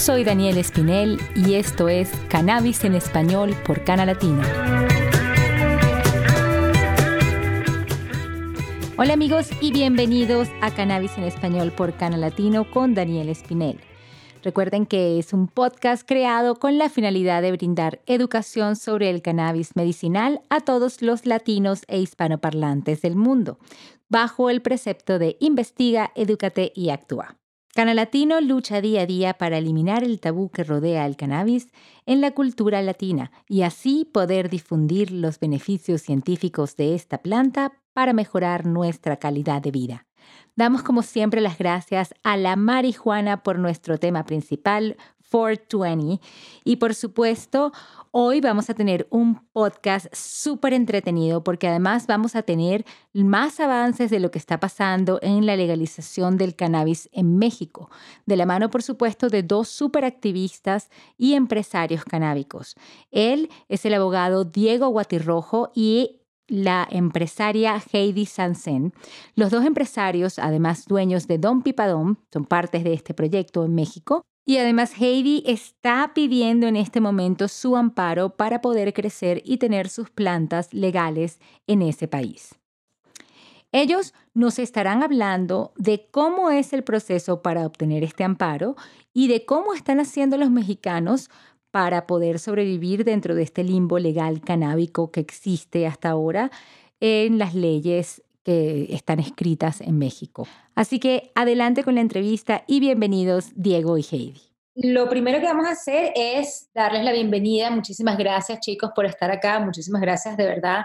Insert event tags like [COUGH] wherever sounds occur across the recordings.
Soy Daniel Espinel y esto es Cannabis en Español por Cana Latina. Hola amigos y bienvenidos a Cannabis en Español por Cana Latino con Daniel Espinel. Recuerden que es un podcast creado con la finalidad de brindar educación sobre el cannabis medicinal a todos los latinos e hispanoparlantes del mundo, bajo el precepto de investiga, edúcate y actúa. Cana Latino lucha día a día para eliminar el tabú que rodea el cannabis en la cultura latina y así poder difundir los beneficios científicos de esta planta para mejorar nuestra calidad de vida. Damos como siempre las gracias a la marihuana por nuestro tema principal, 420. Y por supuesto, hoy vamos a tener un podcast súper entretenido porque además vamos a tener más avances de lo que está pasando en la legalización del cannabis en México, de la mano por supuesto de dos súper activistas y empresarios canábicos. Él es el abogado Diego Guatirrojo y la empresaria Heidi Sansen. Los dos empresarios, además dueños de Don Pipadón, son partes de este proyecto en México. Y además Heidi está pidiendo en este momento su amparo para poder crecer y tener sus plantas legales en ese país. Ellos nos estarán hablando de cómo es el proceso para obtener este amparo y de cómo están haciendo los mexicanos para poder sobrevivir dentro de este limbo legal canábico que existe hasta ahora en las leyes que están escritas en México. Así que adelante con la entrevista y bienvenidos Diego y Heidi. Lo primero que vamos a hacer es darles la bienvenida. Muchísimas gracias chicos por estar acá. Muchísimas gracias de verdad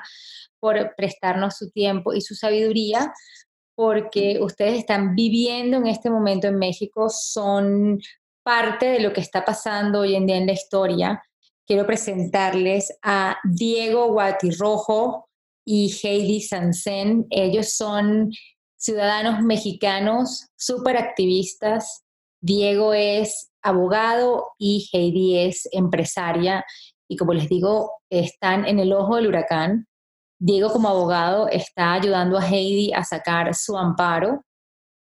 por prestarnos su tiempo y su sabiduría porque ustedes están viviendo en este momento en México, son parte de lo que está pasando hoy en día en la historia, quiero presentarles a Diego Guatirrojo y Heidi Sansen. Ellos son ciudadanos mexicanos, súper activistas. Diego es abogado y Heidi es empresaria. Y como les digo, están en el ojo del huracán. Diego como abogado está ayudando a Heidi a sacar su amparo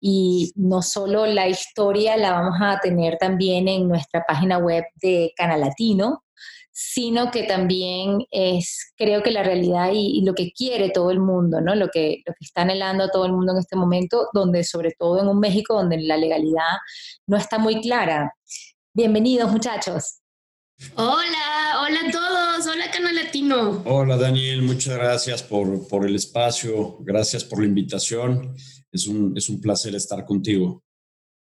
y no solo la historia la vamos a tener también en nuestra página web de Canal Latino, sino que también es, creo que la realidad y, lo que quiere todo el mundo, ¿no? Lo que, lo que está anhelando a todo el mundo en este momento, donde sobre todo en un México donde la legalidad no está muy clara. Bienvenidos muchachos. Hola, hola a todos, hola Canal Latino. Hola Daniel, muchas gracias por, por el espacio, gracias por la invitación es un, es un placer estar contigo.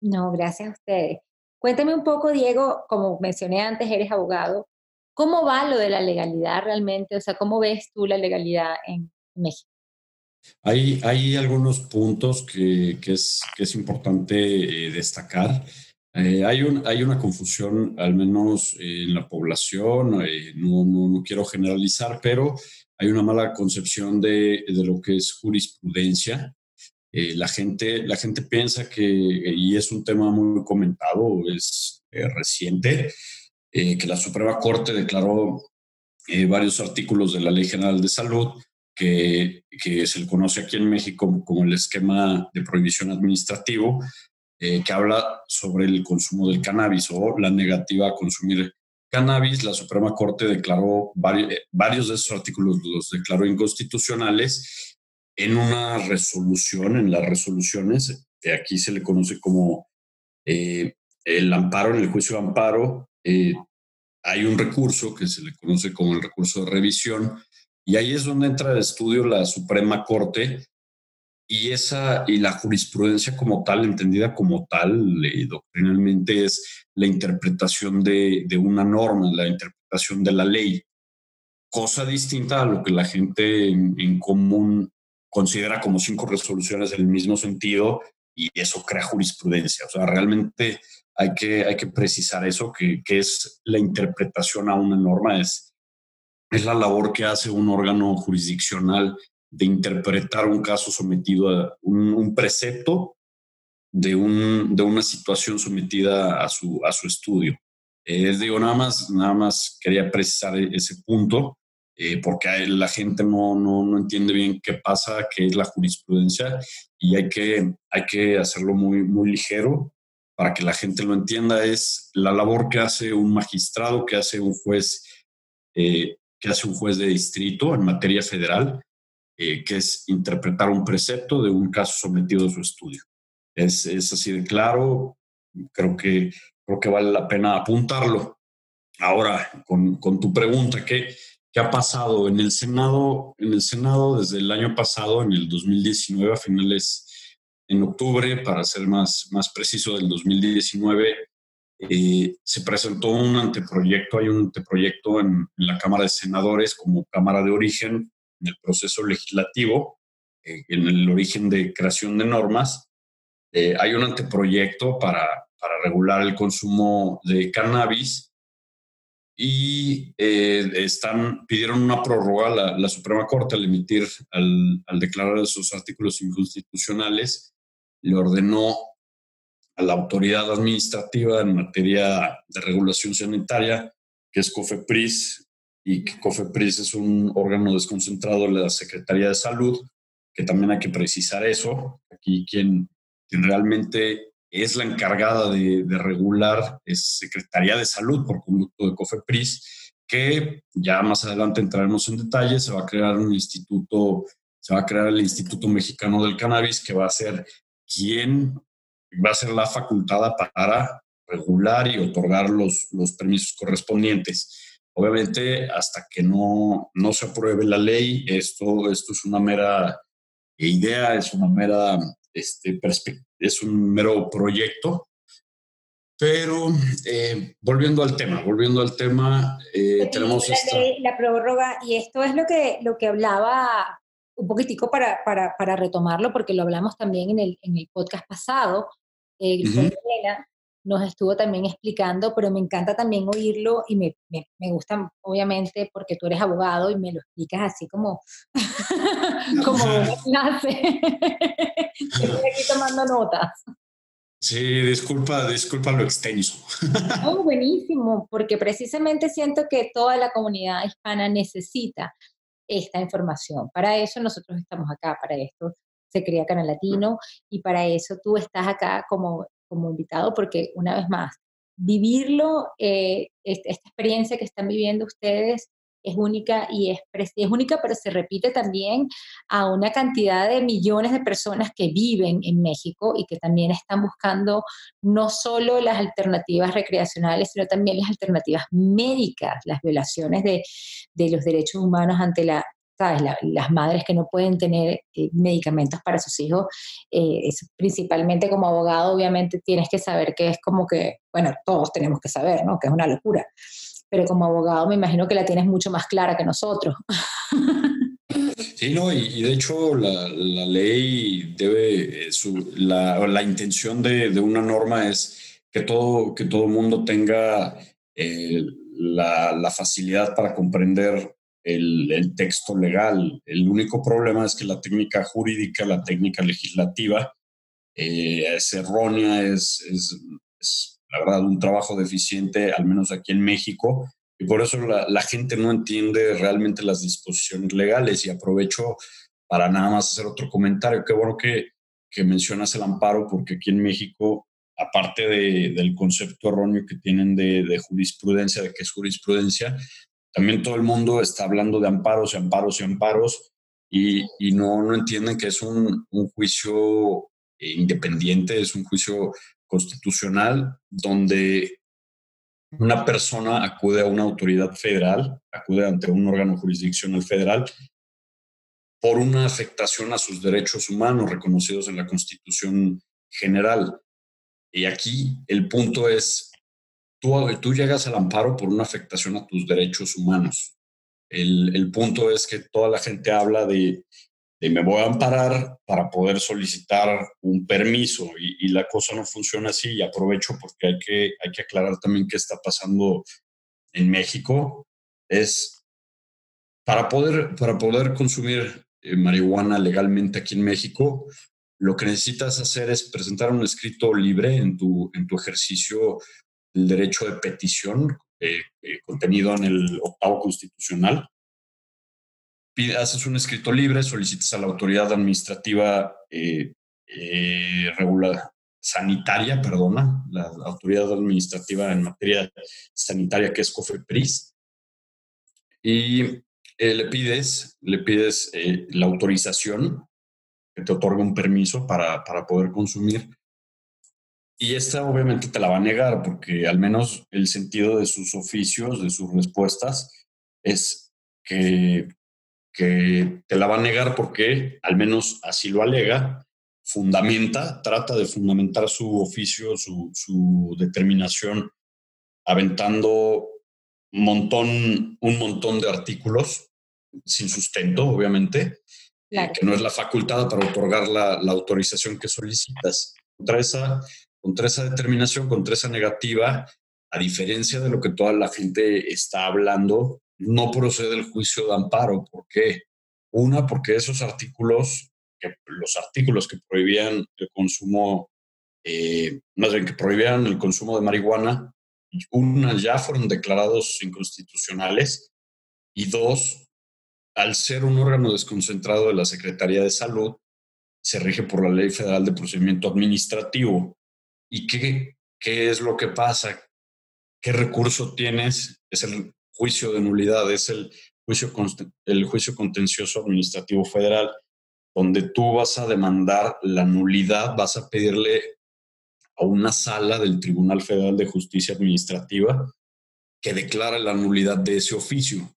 No, gracias a ustedes. Cuéntame un poco, Diego, como mencioné antes, eres abogado. ¿Cómo va lo de la legalidad realmente? O sea, ¿cómo ves tú la legalidad en México? Hay, hay algunos puntos que, que, es, que es importante eh, destacar. Eh, hay, un, hay una confusión, al menos en la población, eh, no, no, no, quiero generalizar, pero hay una mala concepción de, de lo que es jurisprudencia. Eh, la, gente, la gente piensa que, y es un tema muy comentado, es eh, reciente, eh, que la Suprema Corte declaró varios artículos de la Ley General de Salud que, que, se le conoce aquí en México como el esquema de prohibición administrativo, que habla sobre el consumo del cannabis o la negativa a consumir cannabis. La Suprema Corte declaró varios, varios de esos artículos, los declaró inconstitucionales en una resolución, en las resoluciones, que aquí se le conoce como eh, el amparo, en el juicio de amparo, eh, hay un recurso que se le conoce como el recurso de revisión, y ahí es donde entra el estudio la Suprema Corte y esa y la jurisprudencia como tal, entendida como tal, eh, doctrinalmente es la interpretación de, de, una norma, la interpretación de la ley, cosa distinta a lo que la gente en común considera como cinco resoluciones del mismo sentido y eso crea jurisprudencia. O sea, realmente hay que, hay que precisar eso, que, que es la interpretación a una norma, es, es la labor que hace un órgano jurisdiccional de interpretar un caso sometido a un, precepto de, un, de una situación sometida a su, a su estudio. Eh, digo, nada más, nada más quería precisar ese punto. Eh, porque la gente no, no, no, entiende bien qué pasa, qué es la jurisprudencia y hay que, hay que hacerlo muy, muy ligero para que la gente lo entienda, es la labor que hace un magistrado, que hace un juez, eh, que hace un juez de distrito en materia federal, eh, que es interpretar un precepto de un caso sometido a su estudio. Es, es así de claro, creo que, creo que vale la pena apuntarlo. Ahora, con, con tu pregunta, ¿qué, ¿qué ha pasado en el Senado? En el Senado, desde el año pasado, en el 2019, a finales en octubre, para ser más, más preciso, del 2019, eh, se presentó un anteproyecto, hay un anteproyecto en, la Cámara de Senadores como Cámara de Origen en el proceso legislativo, eh, en el origen de creación de normas. Eh, hay un anteproyecto para, para regular el consumo de cannabis y están, pidieron una prórroga la, la, Suprema Corte al emitir, al, al declarar esos artículos inconstitucionales le ordenó a la autoridad administrativa en materia de regulación sanitaria, que es COFEPRIS, y que COFEPRIS es un órgano desconcentrado de la Secretaría de Salud, que también hay que precisar eso. Aquí quien, quien realmente es la encargada de, regular es Secretaría de Salud por conducto de COFEPRIS, que ya más adelante entraremos en detalle, se va a crear un instituto, se va a crear el Instituto Mexicano del Cannabis, que va a ser quién va a ser la facultada para regular y otorgar los, los permisos correspondientes. Obviamente, hasta que no, no se apruebe la ley, esto, esto es una mera idea, es una mera, este, es un mero proyecto. Pero eh, volviendo al tema, volviendo al tema, eh, tenemos la, esta... la prórroga, y esto es lo que, lo que hablaba un poquitico para, para, para, retomarlo, porque lo hablamos también en el, en el podcast pasado. Eh, nos estuvo también explicando, pero me encanta también oírlo y me, me, me, gusta, obviamente, porque tú eres abogado y me lo explicas así como, [LAUGHS] como [LAUGHS] una clase. [LAUGHS] Estoy aquí tomando notas. Sí, disculpa, disculpa lo extenso. oh, buenísimo, porque precisamente siento que toda la comunidad hispana necesita esta información. Para eso nosotros estamos acá, para esto se crea Canal Latino y para eso tú estás acá como, como invitado porque una vez más, vivirlo, eh, esta experiencia que están viviendo ustedes es única y es, es única, pero se repite también a una cantidad de millones de personas que viven en México y que también están buscando no solo las alternativas recreacionales, sino también las alternativas médicas, las violaciones de, de los derechos humanos ante la ¿sabes? las madres que no pueden tener eh, medicamentos para sus hijos, eh, es, principalmente como abogado, obviamente tienes que saber que es como que, bueno, todos tenemos que saber, ¿no? Que es una locura pero como abogado me imagino que la tienes mucho más clara que nosotros. [LAUGHS] Sí, no, y, de hecho la, la ley debe, eh, su, la, la, intención de, de, una norma es que todo, que todo mundo tenga eh, la, la, facilidad para comprender el, texto legal. El único problema es que la técnica jurídica, la técnica legislativa, eh, es errónea, es, es, es la verdad, un trabajo deficiente, al menos aquí en México, y por eso la, la, gente no entiende realmente las disposiciones legales. Y aprovecho para nada más hacer otro comentario. Qué bueno que, que mencionas el amparo, porque aquí en México, aparte de, del concepto erróneo que tienen de, de, jurisprudencia, de que es jurisprudencia, también todo el mundo está hablando de amparos y amparos y amparos, y, y no, no entienden que es un, un juicio independiente, es un juicio constitucional donde una persona acude a una autoridad federal, acude ante un órgano jurisdiccional federal por una afectación a sus derechos humanos reconocidos en la Constitución General. Y aquí el punto es, tú, llegas al amparo por una afectación a tus derechos humanos. El, punto es que toda la gente habla de me voy a amparar para poder solicitar un permiso y, y, la cosa no funciona así y aprovecho porque hay que, hay que aclarar también qué está pasando en México. Es para poder, para poder consumir eh, marihuana legalmente aquí en México, lo que necesitas hacer es presentar un escrito libre en tu, en tu ejercicio del derecho de petición eh, eh, contenido en el octavo constitucional haces un escrito libre, solicitas a la autoridad administrativa eh, eh, sanitaria, perdona, la autoridad administrativa en materia sanitaria que es COFEPRIS. Y le pides, le pides la autorización que te otorga un permiso para, para poder consumir. Y esta obviamente te la va a negar porque al menos el sentido de sus oficios, de sus respuestas, es que, que te la va a negar porque al menos así lo alega, fundamenta, trata de fundamentar su oficio, su, su determinación, aventando un montón, un montón de artículos sin sustento, obviamente, eh, que no es la facultad para otorgar la, la, autorización que solicitas. Contra esa, contra esa determinación, contra esa negativa, a diferencia de lo que toda la gente está hablando, no procede el juicio de amparo. ¿Por qué? Una, porque esos artículos, que, los artículos que prohibían el consumo, eh, más bien que prohibían el consumo de marihuana, una, ya fueron declarados inconstitucionales y dos, al ser un órgano desconcentrado de la Secretaría de Salud, se rige por la Ley Federal de Procedimiento Administrativo. ¿Y qué, qué es lo que pasa? ¿Qué recurso tienes? Es el juicio de nulidad, es el juicio, el juicio contencioso administrativo federal, donde tú vas a demandar la nulidad, vas a pedirle a una sala del Tribunal Federal de Justicia Administrativa que declara la nulidad de ese oficio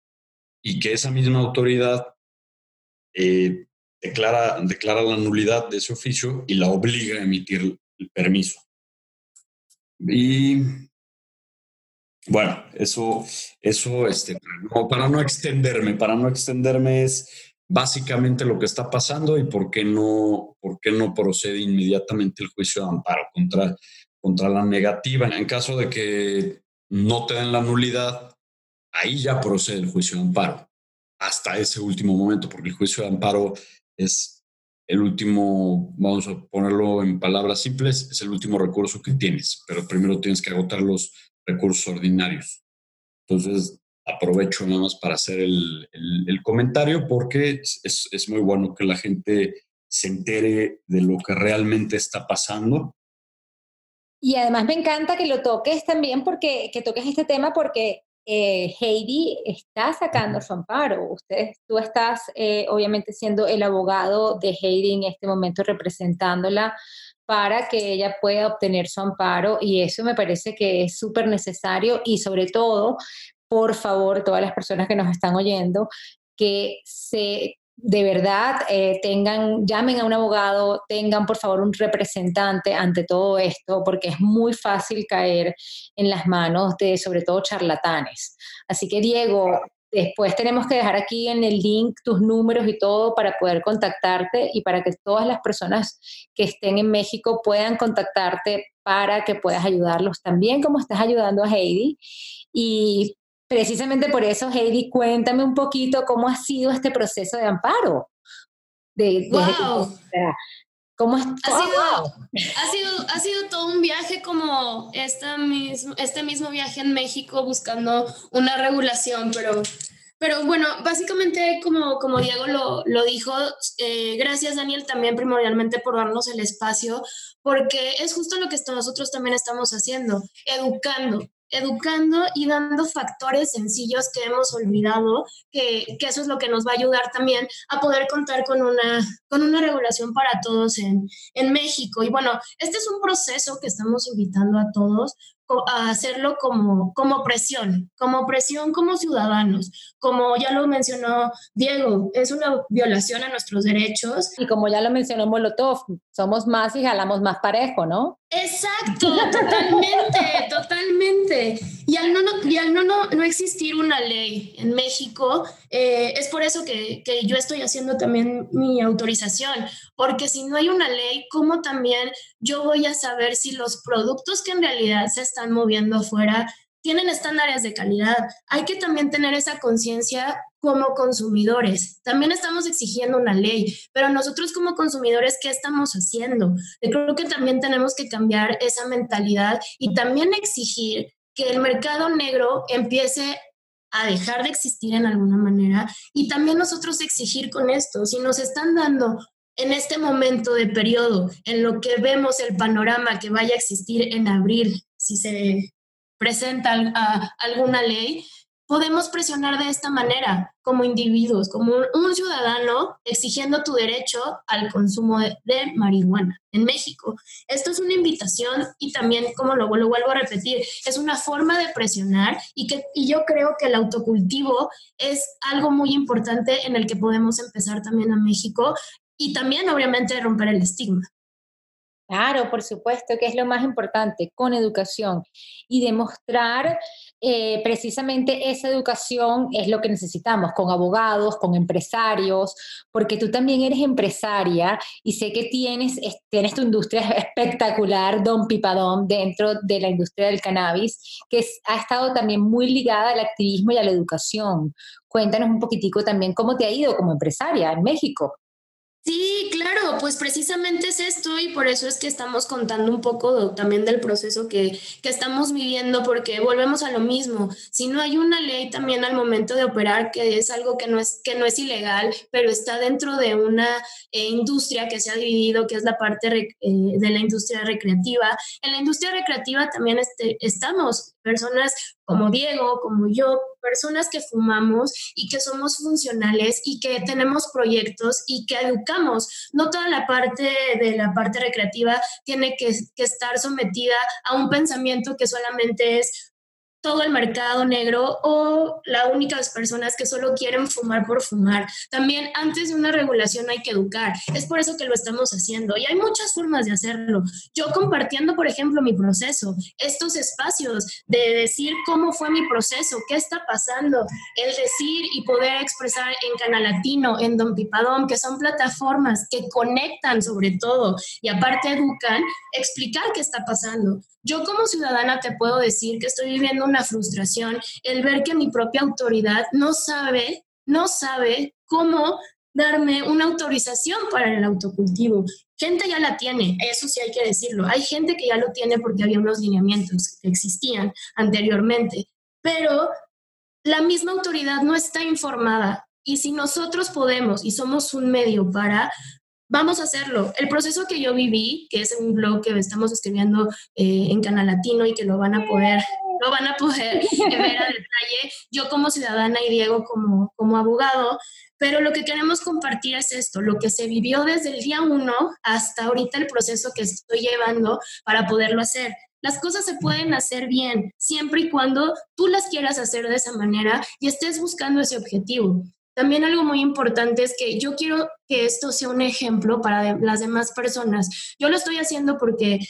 y que esa misma autoridad eh, declara, declara la nulidad de ese oficio y la obliga a emitir el permiso. Y bueno, eso, eso este, para no extenderme, para no extenderme es básicamente lo que está pasando y por qué no, por qué no procede inmediatamente el juicio de amparo contra, contra la negativa. En caso de que no te den la nulidad, ahí ya procede el juicio de amparo, hasta ese último momento, porque el juicio de amparo es el último, vamos a ponerlo en palabras simples, es el último recurso que tienes, pero primero tienes que agotar los recursos ordinarios. Entonces, aprovecho nada más para hacer el, el, comentario porque es, es, muy bueno que la gente se entere de lo que realmente está pasando. Y además me encanta que lo toques también porque que toques este tema porque eh, Heidi está sacando su amparo. Usted, tú estás eh, obviamente siendo el abogado de Heidi en este momento representándola para que ella pueda obtener su amparo y eso me parece que es súper necesario y sobre todo por favor, todas las personas que nos están oyendo, que se de verdad eh, tengan, llamen a un abogado, tengan por favor un representante ante todo esto, porque es muy fácil caer en las manos de sobre todo charlatanes. Así que Diego, después tenemos que dejar aquí en el link tus números y todo para poder contactarte y para que todas las personas que estén en México puedan contactarte para que puedas ayudarlos también como estás ayudando a Heidi. Y Precisamente por eso, Heidi, cuéntame un poquito cómo ha sido este proceso de amparo. De, wow. ¿Cómo ha, sido, ha, sido, ha sido todo un viaje como esta mismo, este mismo viaje en México buscando una regulación, pero, pero bueno, básicamente como, como Diego lo, lo dijo, eh, gracias Daniel también primordialmente por darnos el espacio, porque es justo lo que nosotros también estamos haciendo, educando, educando y dando factores sencillos que hemos olvidado, que, eso es lo que nos va a ayudar también a poder contar con una, con una regulación para todos en, en México. Y bueno, este es un proceso que estamos invitando a todos a hacerlo como, como presión, como presión como ciudadanos. Como ya lo mencionó Diego, es una violación a nuestros derechos. Y como ya lo mencionó Molotov, somos más y jalamos más parejo, ¿no? Exacto, totalmente, [LAUGHS] totalmente. Y al, no, y al no, no, no, existir una ley en México, eh, es por eso que, que, yo estoy haciendo también mi autorización, porque si no hay una ley, ¿cómo también yo voy a saber si los productos que en realidad se están moviendo afuera tienen estándares de calidad? Hay que también tener esa conciencia como consumidores. También estamos exigiendo una ley, pero nosotros como consumidores, ¿qué estamos haciendo? Yo creo que también tenemos que cambiar esa mentalidad y también exigir que el mercado negro empiece a dejar de existir en alguna manera y también nosotros exigir con esto, si nos están dando en este momento de periodo, en lo que vemos el panorama que vaya a existir en abril, si se presenta alguna ley, podemos presionar de esta manera como individuos, como un, ciudadano exigiendo tu derecho al consumo de, marihuana en México. Esto es una invitación y también, como lo, lo, vuelvo a repetir, es una forma de presionar y, que, y yo creo que el autocultivo es algo muy importante en el que podemos empezar también a México y también obviamente romper el estigma. Claro, por supuesto, que es lo más importante, con educación y demostrar eh, precisamente esa educación es lo que necesitamos, con abogados, con empresarios, porque tú también eres empresaria y sé que tienes, tienes tu industria [LAUGHS] espectacular, Don Pipadón, dentro de la industria del cannabis, que ha estado también muy ligada al activismo y a la educación. Cuéntanos un poquitico también cómo te ha ido como empresaria en México. Sí, claro, pues precisamente es esto y por eso es que estamos contando un poco también del proceso que, que, estamos viviendo, porque volvemos a lo mismo. Si no hay una ley también al momento de operar, que es algo que no es, que no es ilegal, pero está dentro de una eh, industria que se ha dividido, que es la parte eh, de la industria recreativa. En la industria recreativa también este, estamos personas como Diego, como yo, personas que fumamos y que somos funcionales y que tenemos proyectos y que educamos. No toda la parte de la parte recreativa tiene que, que estar sometida a un pensamiento que solamente es todo el mercado negro o las únicas personas que solo quieren fumar por fumar. También antes de una regulación hay que educar. Es por eso que lo estamos haciendo y hay muchas formas de hacerlo. Yo compartiendo, por ejemplo, mi proceso, estos espacios de decir cómo fue mi proceso, qué está pasando, el decir y poder expresar en Canal Latino, en Don Pipadón, que son plataformas que conectan sobre todo y aparte educan, explicar qué está pasando. Yo como ciudadana te puedo decir que estoy viviendo una frustración, el ver que mi propia autoridad no sabe, no sabe cómo darme una autorización para el autocultivo. Gente ya la tiene, eso sí hay que decirlo. Hay gente que ya lo tiene porque había unos lineamientos que existían anteriormente, pero la misma autoridad no está informada. Y si nosotros podemos y somos un medio para Vamos a hacerlo. El proceso que yo viví, que es un blog que estamos escribiendo eh, en Canal Latino y que lo van a poder, lo van a poder [LAUGHS] ver a detalle, yo como ciudadana y Diego como, como abogado, pero lo que queremos compartir es esto, lo que se vivió desde el día uno hasta ahorita el proceso que estoy llevando para poderlo hacer. Las cosas se pueden hacer bien, siempre y cuando tú las quieras hacer de esa manera y estés buscando ese objetivo. También algo muy importante es que yo quiero que esto sea un ejemplo para las demás personas. Yo lo estoy haciendo porque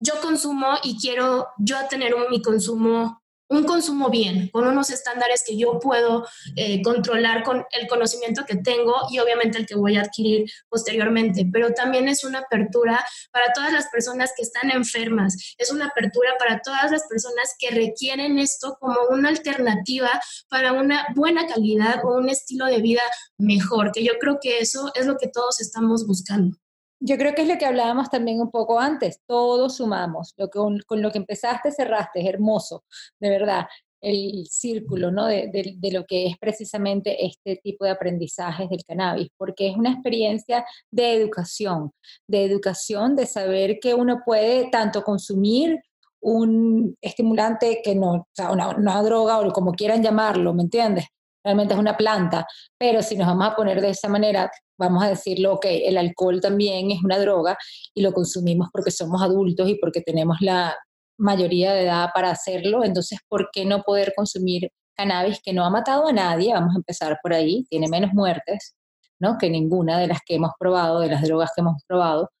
yo consumo y quiero yo tener un, mi consumo un consumo bien, con unos estándares que yo puedo eh, controlar con el conocimiento que tengo y obviamente el que voy a adquirir posteriormente, pero también es una apertura para todas las personas que están enfermas, es una apertura para todas las personas que requieren esto como una alternativa para una buena calidad o un estilo de vida mejor, que yo creo que eso es lo que todos estamos buscando. Yo creo que es lo que hablábamos también un poco antes, todos sumamos, lo que, con, lo que empezaste cerraste, es hermoso, de verdad, el círculo ¿no? de, lo que es precisamente este tipo de aprendizajes del cannabis, porque es una experiencia de educación, de educación, de saber que uno puede tanto consumir un estimulante que no, o sea, una, una droga o como quieran llamarlo, ¿me entiendes? Realmente es una planta, pero si nos vamos a poner de esa manera, vamos a decirlo, ok, el alcohol también es una droga y lo consumimos porque somos adultos y porque tenemos la mayoría de edad para hacerlo, entonces, ¿por qué no poder consumir cannabis que no ha matado a nadie? Vamos a empezar por ahí, tiene menos muertes. ¿no? que ninguna de las que hemos probado, de las drogas que hemos probado.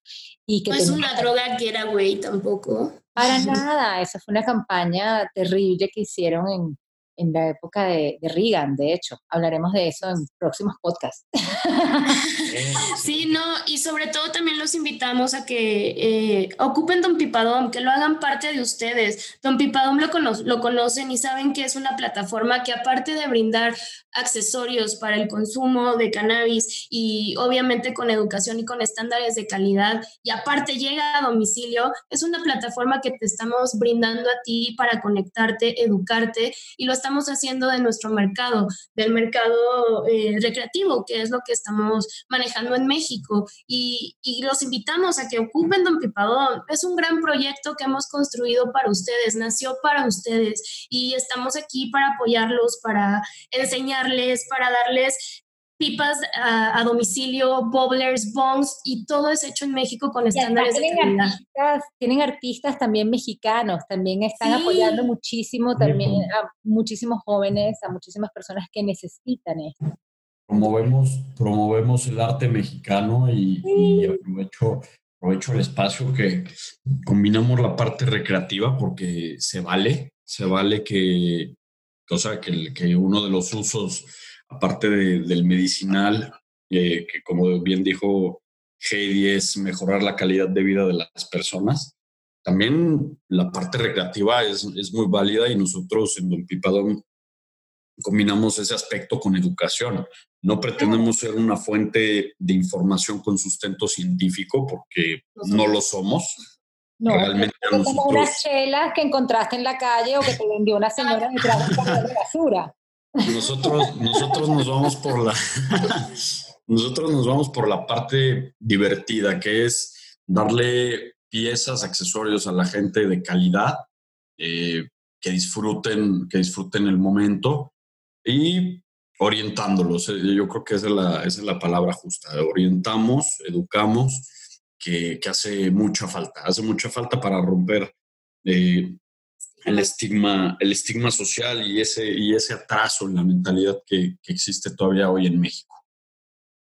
Y que no es una droga que era güey tampoco. Para [LAUGHS] nada, esa fue una campaña terrible que hicieron en, en la época de, de, Reagan, de hecho. Hablaremos de eso en próximos podcasts. [LAUGHS] Sí, no, y sobre todo también los invitamos a que eh, ocupen Don Pipadón, que lo hagan parte de ustedes. Don Pipadón lo, lo conocen y saben que es una plataforma que aparte de brindar accesorios para el consumo de cannabis y obviamente con educación y con estándares de calidad y aparte llega a domicilio, es una plataforma que te estamos brindando a ti para conectarte, educarte y lo estamos haciendo de nuestro mercado, del mercado eh, recreativo, que es lo que estamos manejando en México. Y, y los invitamos a que ocupen Don Pipadón. Es un gran proyecto que hemos construido para ustedes, nació para ustedes y estamos aquí para apoyarlos, para enseñarles, para darles pipas a, domicilio, bobblers, bongs y todo es hecho en México con estándares de calidad. Artistas, tienen artistas también mexicanos, también están apoyando muchísimo también a muchísimos jóvenes, a muchísimas personas que necesitan esto. Promovemos, promovemos el arte mexicano y, aprovecho, aprovecho el espacio que combinamos la parte recreativa porque se vale, se vale que, o sea, que, que uno de los usos aparte del medicinal, eh, que como bien dijo Heidi, es mejorar la calidad de vida de las personas. También la parte recreativa es, es muy válida y nosotros en Don Pipadón combinamos ese aspecto con educación. No pretendemos ser una fuente de información con sustento científico porque no lo somos. No, Realmente como unas chelas que encontraste en la calle o que te vendió una señora detrás de de basura. Nosotros, nosotros nos vamos por la [LAUGHS] nosotros nos vamos por la parte divertida, que es darle piezas, accesorios a la gente de calidad, eh, que disfruten, que disfruten el momento y orientándolos. Eh, yo creo que esa es la, es la palabra justa. Orientamos, educamos, que, que, hace mucha falta. Hace mucha falta para romper eh, el estigma, el estigma social y ese, y ese atraso en la mentalidad que, existe todavía hoy en México.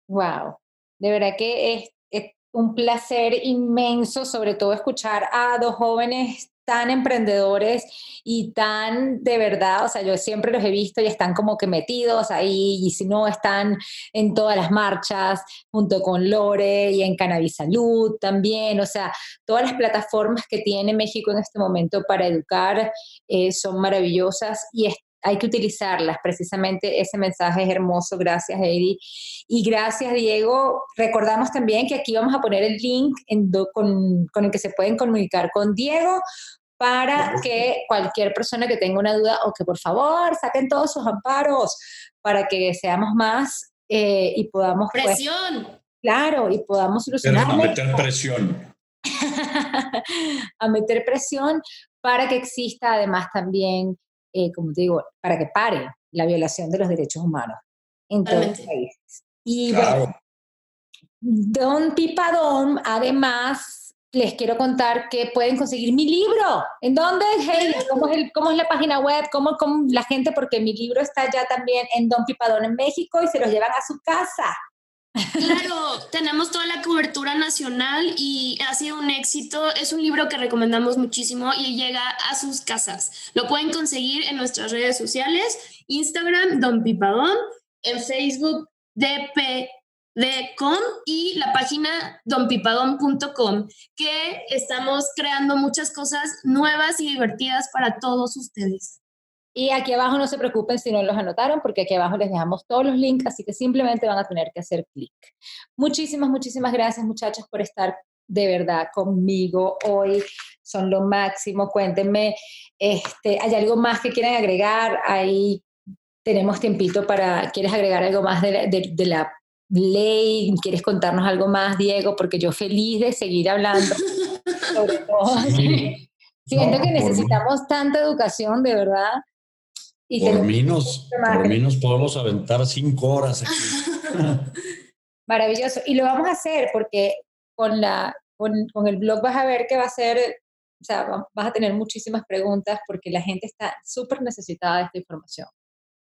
Wow, de verdad que es, es, un placer inmenso, sobre todo escuchar a dos jóvenes tan emprendedores y tan de verdad, o sea, yo siempre los he visto y están como que metidos ahí, y si no, están en todas las marchas, junto con Lore y en Cannabis Salud también, o sea, todas las plataformas que tiene México en este momento para educar eh, son maravillosas y hay que utilizarlas. Precisamente ese mensaje es hermoso. Gracias, Heidi. Y gracias, Diego. Recordamos también que aquí vamos a poner el link con, con, el que se pueden comunicar con Diego para que cualquier persona que tenga una duda o que por favor saquen todos sus amparos para que seamos más eh, y podamos... Pues, presión. claro, y podamos solucionar. A meter presión. [LAUGHS] a meter presión para que exista además también eh, como te digo, para que pare la violación de los derechos humanos en todos los países. Y bueno, Don Pipadón, además, les quiero contar que pueden conseguir mi libro. ¿En dónde? Hey, ¿cómo, es ¿Cómo es la página web? ¿Cómo, ¿Cómo la gente? Porque mi libro está ya también en Don Pipadón en México y se los llevan a su casa. Claro, tenemos toda la cobertura nacional y ha sido un éxito. Es un libro que recomendamos muchísimo y llega a sus casas. Lo pueden conseguir en nuestras redes sociales, Instagram, Don Pipadón, en Facebook, DPDcom y la página donpipadón.com, que estamos creando muchas cosas nuevas y divertidas para todos ustedes. Y aquí abajo no se preocupen si no los anotaron, porque aquí abajo les dejamos todos los links, así que simplemente van a tener que hacer clic. Muchísimas, muchísimas gracias muchachos por estar de verdad conmigo hoy. Son lo máximo. Cuéntenme, este, ¿hay algo más que quieran agregar? Ahí tenemos tiempito para, ¿quieres agregar algo más de la, de, la ley? ¿Quieres contarnos algo más, Diego? Porque yo feliz de seguir hablando. [LAUGHS] Sobre todo. [LAUGHS] Siento que necesitamos tanta educación, de verdad por, mí nos, por podemos aventar cinco horas [LAUGHS] Maravilloso. Y lo vamos a hacer porque con, la, con, con, el blog vas a ver que va a ser, o sea, vas a tener muchísimas preguntas porque la gente está súper necesitada de esta información.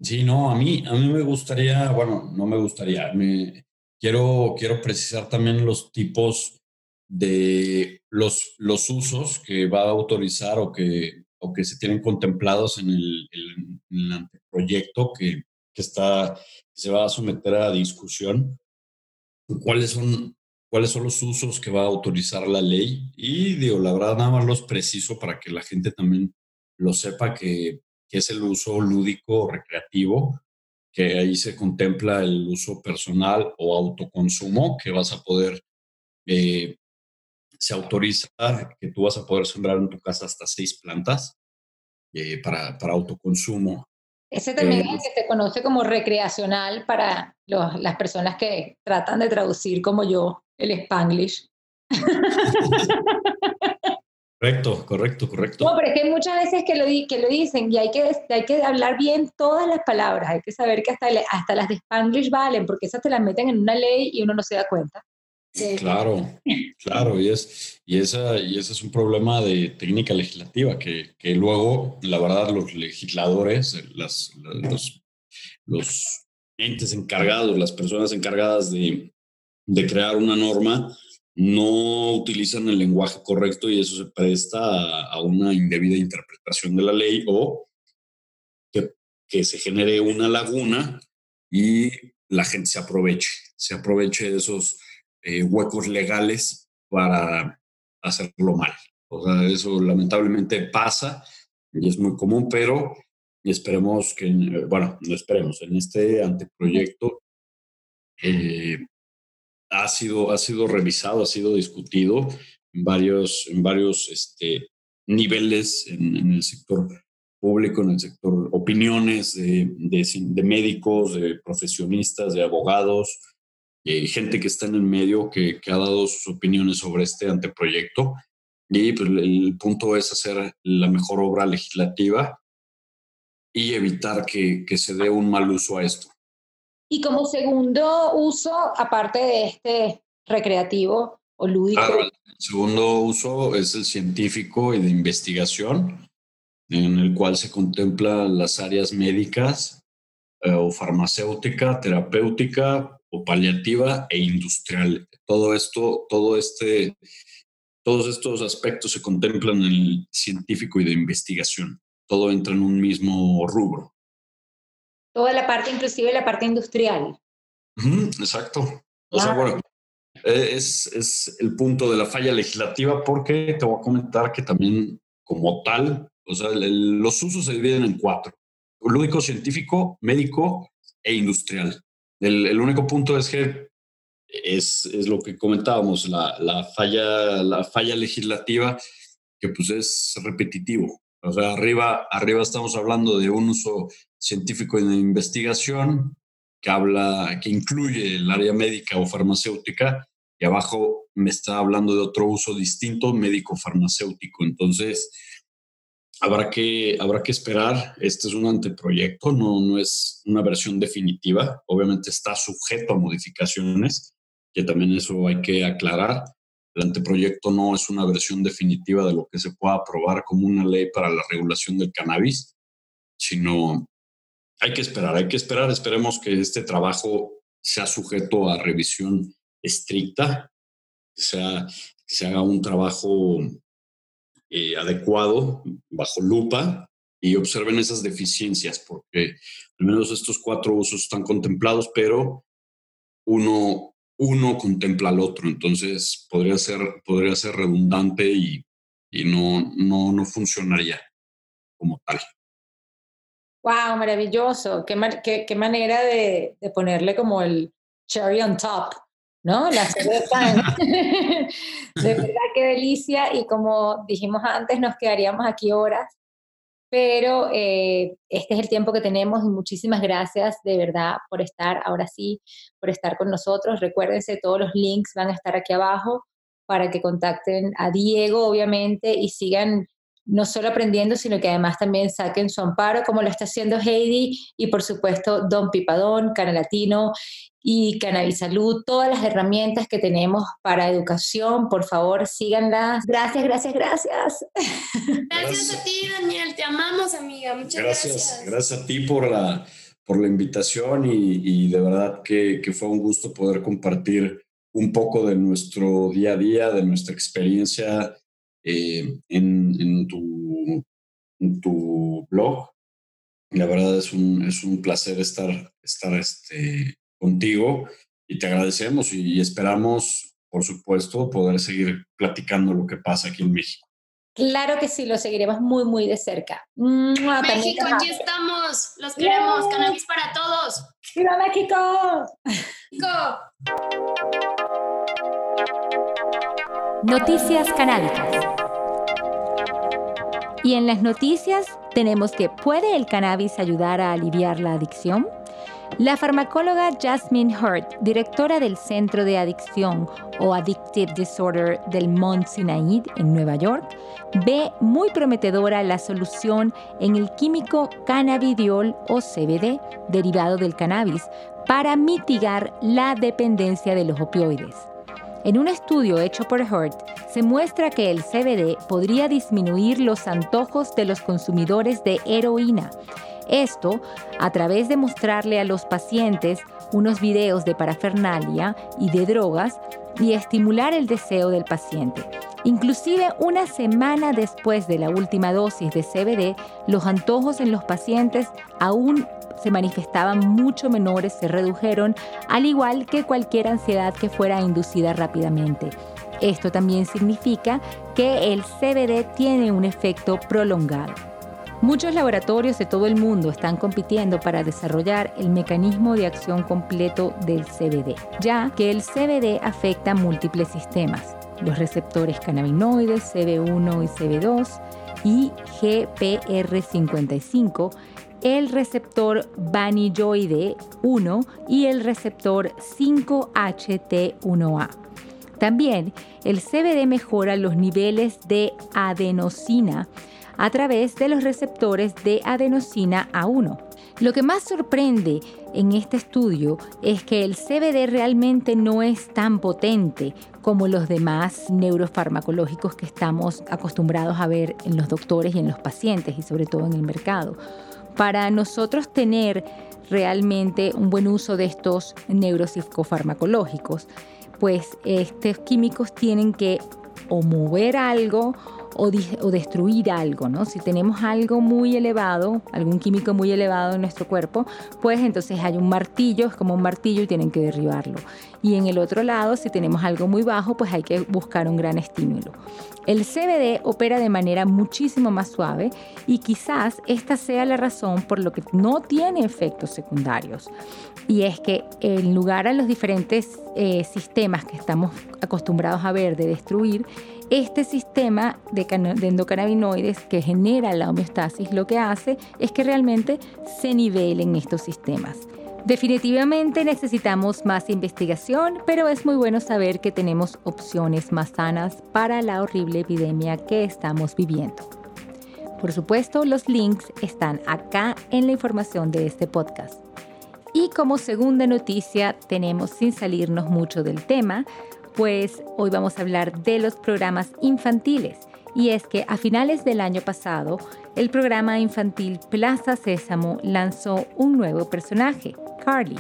Sí, no, a mí, a mí me gustaría, bueno, no me gustaría, me, quiero, quiero precisar también los tipos de los, los usos que va a autorizar o que que se tienen contemplados en el, anteproyecto que, está, se va a someter a discusión. ¿Cuáles son, ¿Cuáles son los usos que va a autorizar la ley? Y digo, la verdad, nada más los preciso para que la gente también lo sepa que, que es el uso lúdico recreativo, que ahí se contempla el uso personal o autoconsumo, que vas a poder eh, se autoriza que tú vas a poder sembrar en tu casa hasta seis plantas eh, para, para, autoconsumo. Ese también es el que se conoce como recreacional para las personas que tratan de traducir como yo el spanglish. [LAUGHS] Correcto, correcto, correcto. No, pero es que hay muchas veces que lo, que lo dicen y hay que, hay que hablar bien todas las palabras, hay que saber que hasta, hasta las de Spanglish valen, porque esas te las meten en una ley y uno no se da cuenta. Claro, claro, y, es, y, esa, y ese es un problema de técnica legislativa, que, que luego, la verdad, los legisladores, las, los, los entes encargados, las personas encargadas de, de crear una norma, no utilizan el lenguaje correcto y eso se presta a, una indebida interpretación de la ley o que, que, se genere una laguna y la gente se aproveche, se aproveche de esos eh, huecos legales para hacerlo mal. O sea, eso lamentablemente pasa y es muy común, pero esperemos que, bueno, no esperemos, en este anteproyecto eh, ha sido, ha sido revisado, ha sido discutido en varios, en varios este, niveles en, el sector público, en el sector opiniones de, de, médicos, de profesionistas, de abogados, eh, gente que está en el medio que, que, ha dado sus opiniones sobre este anteproyecto. Y pues, el punto es hacer la mejor obra legislativa y evitar que, que se dé un mal uso a esto. Y como segundo uso, aparte de este recreativo o lúdico. el segundo uso es el científico y de investigación, en el cual se contemplan las áreas médicas eh, o farmacéutica, terapéutica o paliativa e industrial. Todo esto, todo este, todos estos aspectos se contemplan en el científico y de investigación. Todo entra en un mismo rubro toda la parte, inclusive la parte industrial. exacto. O sea, bueno, e, es, es, el punto de la falla legislativa porque te voy a comentar que también como tal, o sea, los usos se dividen en cuatro. Lúdico, científico, médico e industrial. El, el único punto es que es, es lo que comentábamos, la, la, falla, la falla legislativa, que pues es repetitivo. O sea, arriba, arriba estamos hablando de un uso científico de investigación que habla, que incluye el área médica o farmacéutica, y abajo me está hablando de otro uso distinto, médico-farmacéutico. Entonces, habrá que, habrá que esperar. Este es un anteproyecto, no, no es una versión definitiva. Obviamente está sujeto a modificaciones, que también eso hay que aclarar. El anteproyecto no es una versión definitiva de lo que se pueda aprobar como una ley para la regulación del cannabis, sino hay que esperar, hay que esperar. Esperemos que este trabajo sea sujeto a revisión estricta, sea, que se haga un trabajo eh, adecuado, bajo lupa, y observen esas deficiencias, porque al menos estos cuatro usos están contemplados, pero uno, uno contempla al otro, entonces podría ser, podría ser redundante y, y no, no, no funcionaría como tal. Wow, maravilloso. Qué, qué, qué manera de, de, ponerle como el cherry on top, ¿no? La cerveza. [LAUGHS] de verdad, qué delicia. Y como dijimos antes, nos quedaríamos aquí horas. Pero eh, este es el tiempo que tenemos y muchísimas gracias de verdad por estar, ahora sí, por estar con nosotros. Recuérdense, todos los links van a estar aquí abajo para que contacten a Diego, obviamente, y sigan no solo aprendiendo, sino que además también saquen su amparo, como lo está haciendo Heidi, y por supuesto Don Pipadón, Canal Latino y Cannabis Salud, todas las herramientas que tenemos para educación, por favor, síganlas. Gracias, gracias, gracias. [LAUGHS] Gracias a ti, Daniel, te amamos, amiga. Muchas gracias. Gracias, gracias a ti por la, por la invitación y, de verdad que, que fue un gusto poder compartir un poco de nuestro día a día, de nuestra experiencia eh, en, en, tu, en, tu, blog. La verdad es un, es un placer estar, estar este, contigo y te agradecemos y, esperamos, por supuesto, poder seguir platicando lo que pasa aquí en México. Claro que sí, lo seguiremos muy, muy de cerca. México, aquí estamos. Los queremos. Cannabis para todos. ¡Viva México! México. Noticias canábicas. Y en las noticias tenemos que ¿puede el cannabis ayudar a aliviar la adicción? La farmacóloga Jasmine Hurt, directora del Centro de Adicción o Addictive Disorder del Mount Sinai en Nueva York, ve muy prometedora la solución en el químico cannabidiol o CBD, derivado del cannabis, para mitigar la dependencia de los opioides. En un estudio hecho por Hurt, se muestra que el CBD podría disminuir los antojos de los consumidores de heroína, esto a través de mostrarle a los pacientes unos videos de parafernalia y de drogas y estimular el deseo del paciente. Inclusive una semana después de la última dosis de CBD, los antojos en los pacientes aún se manifestaban mucho menores, se redujeron, al igual que cualquier ansiedad que fuera inducida rápidamente. Esto también significa que el CBD tiene un efecto prolongado. Muchos laboratorios de todo el mundo están compitiendo para desarrollar el mecanismo de acción completo del CBD, ya que el CBD afecta múltiples sistemas, los receptores cannabinoides CB1 y CB2 y GPR55, el receptor vanilloide 1 y el receptor 5HT1A. También el CBD mejora los niveles de adenosina a través de los receptores de adenosina A1. Lo que más sorprende en este estudio es que el CBD realmente no es tan potente como los demás neurofarmacológicos que estamos acostumbrados a ver en los doctores y en los pacientes y sobre todo en el mercado. Para nosotros tener realmente un buen uso de estos neuropsicofarmacológicos, pues estos químicos tienen que o mover algo o, destruir algo, ¿no? Si tenemos algo muy elevado, algún químico muy elevado en nuestro cuerpo, pues entonces hay un martillo, es como un martillo y tienen que derribarlo. Y en el otro lado, si tenemos algo muy bajo, pues hay que buscar un gran estímulo. El CBD opera de manera muchísimo más suave y quizás esta sea la razón por lo que no tiene efectos secundarios. Y es que en lugar a los diferentes eh, sistemas que estamos acostumbrados a ver de destruir, este sistema de, endocannabinoides que genera la homeostasis lo que hace es que realmente se nivelen estos sistemas. Definitivamente necesitamos más investigación, pero es muy bueno saber que tenemos opciones más sanas para la horrible epidemia que estamos viviendo. Por supuesto, los links están acá en la información de este podcast. Y como segunda noticia, tenemos sin salirnos mucho del tema, pues hoy vamos a hablar de los programas infantiles. Y es que a finales del año pasado, el programa infantil Plaza Sésamo lanzó un nuevo personaje, Carly.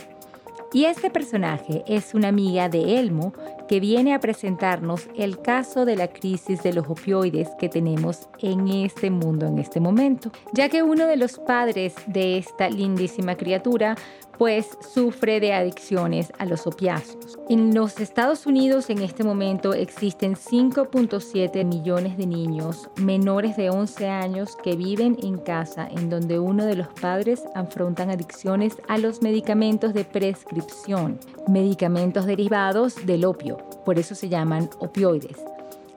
Y este personaje es una amiga de Elmo que viene a presentarnos el caso de la crisis de los opioides que tenemos en este mundo en este momento, ya que uno de los padres de esta lindísima criatura pues sufre de adicciones a los opiáceos. En los Estados Unidos en este momento existen 5.7 millones de niños menores de 11 años que viven en casa en donde uno de los padres afrontan adicciones a los medicamentos de prescripción, medicamentos derivados del opio, por eso se llaman opioides.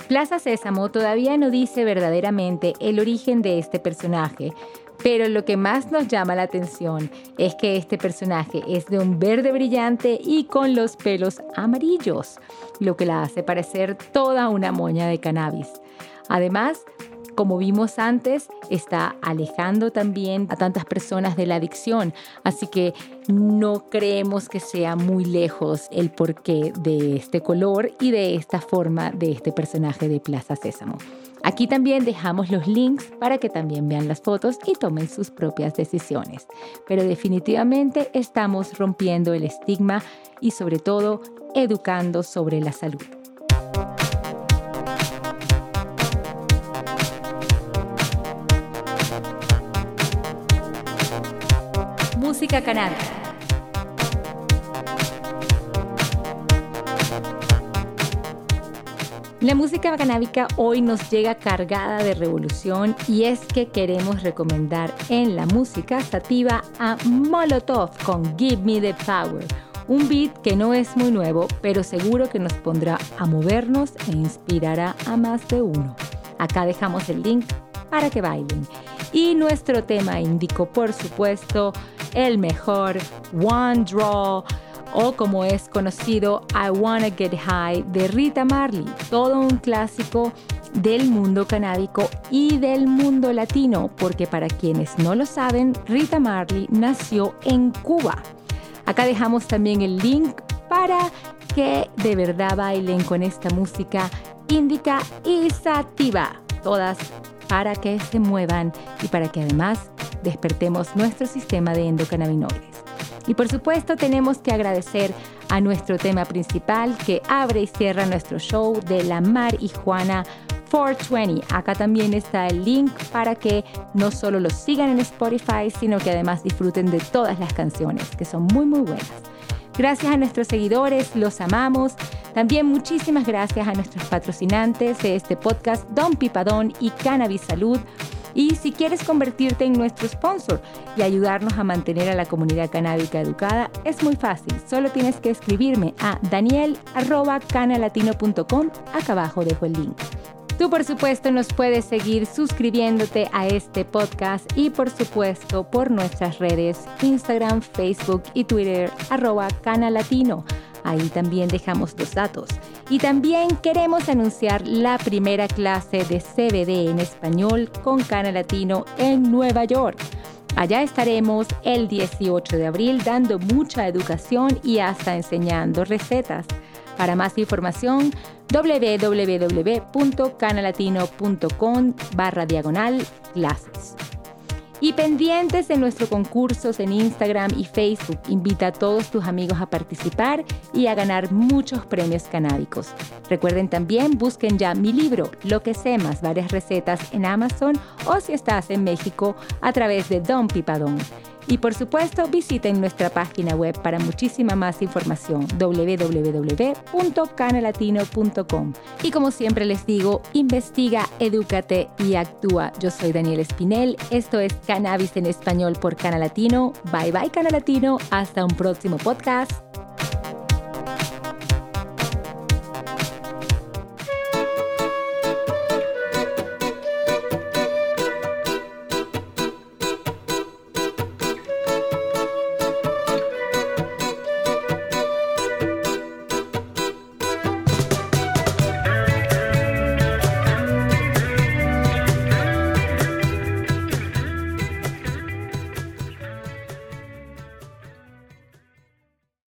Plaza Sésamo todavía no dice verdaderamente el origen de este personaje, pero lo que más nos llama la atención es que este personaje es de un verde brillante y con los pelos amarillos, lo que la hace parecer toda una moña de cannabis. Además, como vimos antes, está alejando también a tantas personas de la adicción, así que no creemos que sea muy lejos el porqué de este color y de esta forma de este personaje de Plaza Sésamo. Aquí también dejamos los links para que también vean las fotos y tomen sus propias decisiones. Pero definitivamente estamos rompiendo el estigma y sobre todo educando sobre la salud. Música canábica. La música canábica hoy nos llega cargada de revolución y es que queremos recomendar en la música sativa a Molotov con Give Me the Power, un beat que no es muy nuevo, pero seguro que nos pondrá a movernos e inspirará a más de uno. Acá dejamos el link para que bailen. Y nuestro tema índico, por supuesto, el mejor One Draw o como es conocido I Wanna Get High de Rita Marley, todo un clásico del mundo canábico y del mundo latino, porque para quienes no lo saben, Rita Marley nació en Cuba. Acá dejamos también el link para que de verdad bailen con esta música índica y sativa, todas para que se muevan y para que además despertemos nuestro sistema de endocannabinoides. Y por supuesto tenemos que agradecer a nuestro tema principal que abre y cierra nuestro show de la Mar y Juana 420. Acá también está el link para que no solo los sigan en Spotify, sino que además disfruten de todas las canciones, que son muy muy buenas. Gracias a nuestros seguidores, los amamos. También muchísimas gracias a nuestros patrocinantes de este podcast, Don Pipadón y Cannabis Salud y si quieres convertirte en nuestro sponsor y ayudarnos a mantener a la comunidad canábica educada, es muy fácil. Solo tienes que escribirme a daniel.canalatino.com. Acá abajo dejo el link. Tú por supuesto nos puedes seguir suscribiéndote a este podcast y por supuesto por nuestras redes Instagram, Facebook y Twitter arroba canalatino. Ahí también dejamos los datos. Y también queremos anunciar la primera clase de CBD en español con Cana Latino en Nueva York. Allá estaremos el 18 de abril dando mucha educación y hasta enseñando recetas. Para más información, www.canalatino.com barra diagonal clases. Y pendientes de nuestros concursos en Instagram y Facebook, invita a todos tus amigos a participar y a ganar muchos premios canábicos. Recuerden también, busquen ya mi libro, Lo que sé más, varias recetas en Amazon o si estás en México a través de Don Pipadón. Y por supuesto, visiten nuestra página web para muchísima más información www.canelatino.com. Y como siempre les digo, investiga, edúcate y actúa. Yo soy Daniel Espinel, esto es Cannabis en español por Canalatino. Bye bye Canalatino, hasta un próximo podcast.